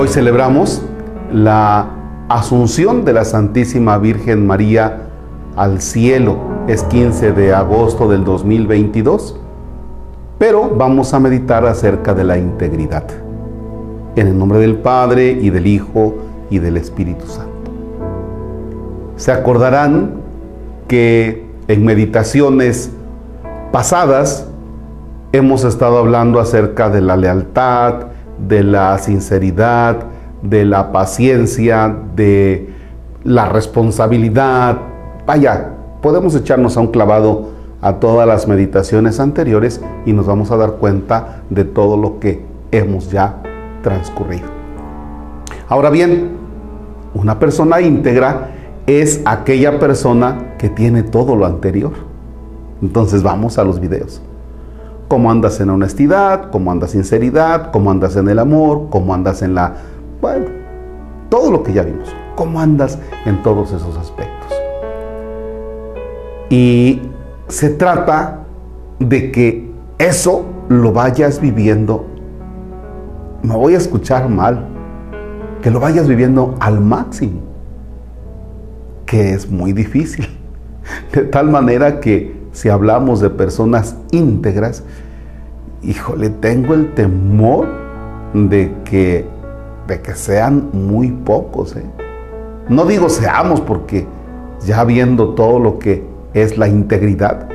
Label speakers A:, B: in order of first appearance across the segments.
A: Hoy celebramos la Asunción de la Santísima Virgen María al cielo. Es 15 de agosto del 2022. Pero vamos a meditar acerca de la integridad. En el nombre del Padre y del Hijo y del Espíritu Santo. Se acordarán que en meditaciones pasadas hemos estado hablando acerca de la lealtad, de la sinceridad, de la paciencia, de la responsabilidad. Vaya, podemos echarnos a un clavado a todas las meditaciones anteriores y nos vamos a dar cuenta de todo lo que hemos ya transcurrido. Ahora bien, una persona íntegra es aquella persona que tiene todo lo anterior. Entonces vamos a los videos cómo andas en honestidad, cómo andas en sinceridad, cómo andas en el amor, cómo andas en la... Bueno, todo lo que ya vimos, cómo andas en todos esos aspectos. Y se trata de que eso lo vayas viviendo, no voy a escuchar mal, que lo vayas viviendo al máximo, que es muy difícil. De tal manera que si hablamos de personas íntegras, híjole, tengo el temor de que, de que sean muy pocos. ¿eh? No digo seamos porque ya viendo todo lo que es la integridad,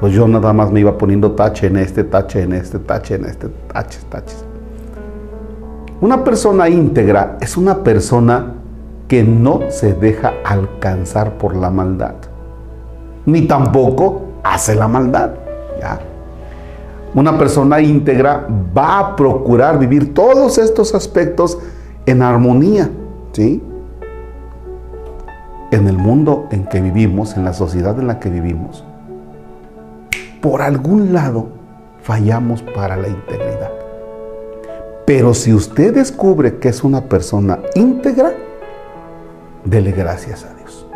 A: pues yo nada más me iba poniendo tache en este, tache en este, tache en este, taches, taches. Una persona íntegra es una persona que no se deja alcanzar por la maldad, ni tampoco hace la maldad. ¿ya? Una persona íntegra va a procurar vivir todos estos aspectos en armonía, ¿sí? En el mundo en que vivimos, en la sociedad en la que vivimos, por algún lado fallamos para la integridad. Pero si usted descubre que es una persona íntegra, dele gracias a Dios.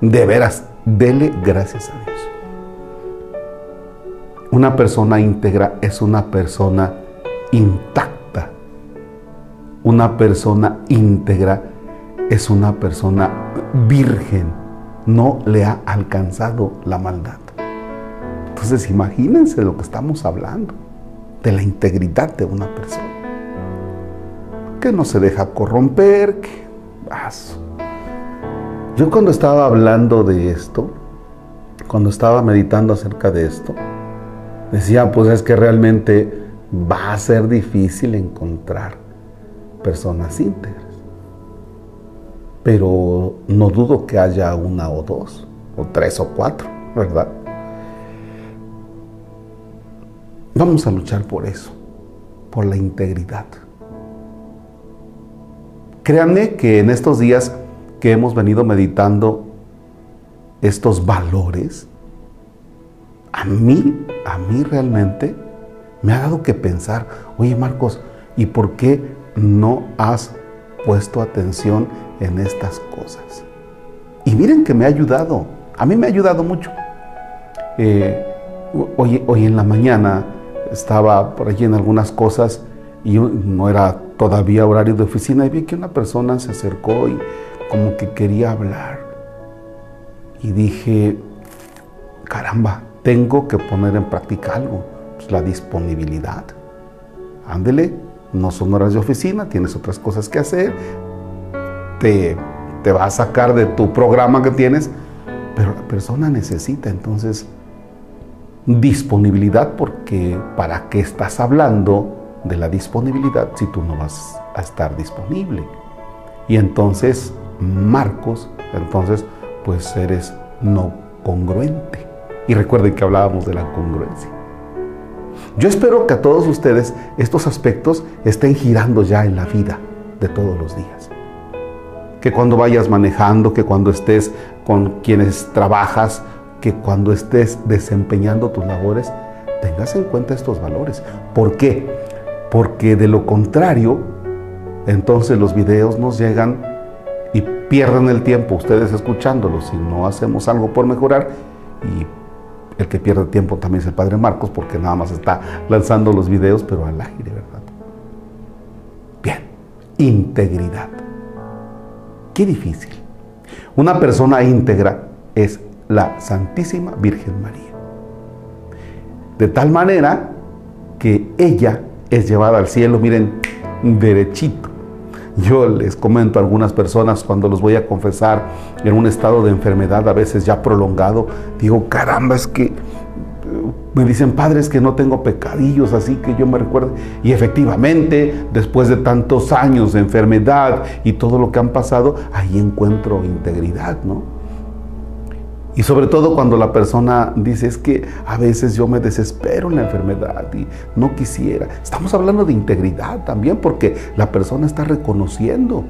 A: De veras, dele gracias a Dios. Una persona íntegra es una persona intacta. Una persona íntegra es una persona virgen. No le ha alcanzado la maldad. Entonces imagínense lo que estamos hablando, de la integridad de una persona. Que no se deja corromper. Yo cuando estaba hablando de esto, cuando estaba meditando acerca de esto, Decía, pues es que realmente va a ser difícil encontrar personas íntegras. Pero no dudo que haya una o dos, o tres o cuatro, ¿verdad? Vamos a luchar por eso, por la integridad. Créanme que en estos días que hemos venido meditando estos valores, a mí, a mí realmente me ha dado que pensar, oye Marcos, ¿y por qué no has puesto atención en estas cosas? Y miren que me ha ayudado, a mí me ha ayudado mucho. Eh, hoy, hoy en la mañana estaba por allí en algunas cosas y no era todavía horario de oficina y vi que una persona se acercó y como que quería hablar. Y dije, caramba, tengo que poner en práctica algo, pues, la disponibilidad. Ándele, no son horas de oficina, tienes otras cosas que hacer, te, te va a sacar de tu programa que tienes, pero la persona necesita entonces disponibilidad porque ¿para qué estás hablando de la disponibilidad si tú no vas a estar disponible? Y entonces, Marcos, entonces, pues eres no congruente. Y recuerden que hablábamos de la congruencia. Yo espero que a todos ustedes estos aspectos estén girando ya en la vida de todos los días. Que cuando vayas manejando, que cuando estés con quienes trabajas, que cuando estés desempeñando tus labores, tengas en cuenta estos valores. ¿Por qué? Porque de lo contrario, entonces los videos nos llegan y pierden el tiempo ustedes escuchándolos si no hacemos algo por mejorar y el que pierde tiempo también es el Padre Marcos porque nada más está lanzando los videos, pero al aire, ¿verdad? Bien, integridad. Qué difícil. Una persona íntegra es la Santísima Virgen María. De tal manera que ella es llevada al cielo, miren, derechito. Yo les comento a algunas personas cuando los voy a confesar en un estado de enfermedad, a veces ya prolongado, digo, caramba, es que me dicen, padres, que no tengo pecadillos, así que yo me recuerdo. Y efectivamente, después de tantos años de enfermedad y todo lo que han pasado, ahí encuentro integridad, ¿no? Y sobre todo cuando la persona dice es que a veces yo me desespero en la enfermedad y no quisiera. Estamos hablando de integridad también porque la persona está reconociendo.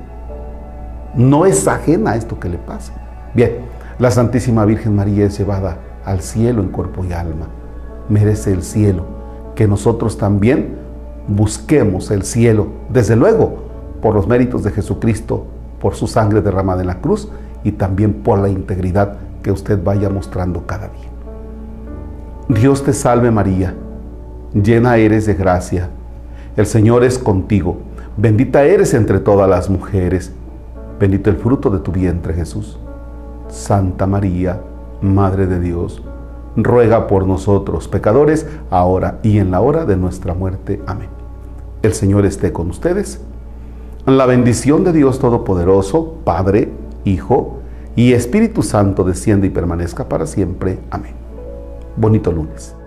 A: No es ajena a esto que le pasa. Bien, la Santísima Virgen María es llevada al cielo en cuerpo y alma. Merece el cielo. Que nosotros también busquemos el cielo. Desde luego, por los méritos de Jesucristo, por su sangre derramada en la cruz y también por la integridad que usted vaya mostrando cada día. Dios te salve María, llena eres de gracia, el Señor es contigo, bendita eres entre todas las mujeres, bendito el fruto de tu vientre Jesús. Santa María, Madre de Dios, ruega por nosotros pecadores, ahora y en la hora de nuestra muerte. Amén. El Señor esté con ustedes. La bendición de Dios Todopoderoso, Padre, Hijo, y Espíritu Santo desciende y permanezca para siempre. Amén. Bonito lunes.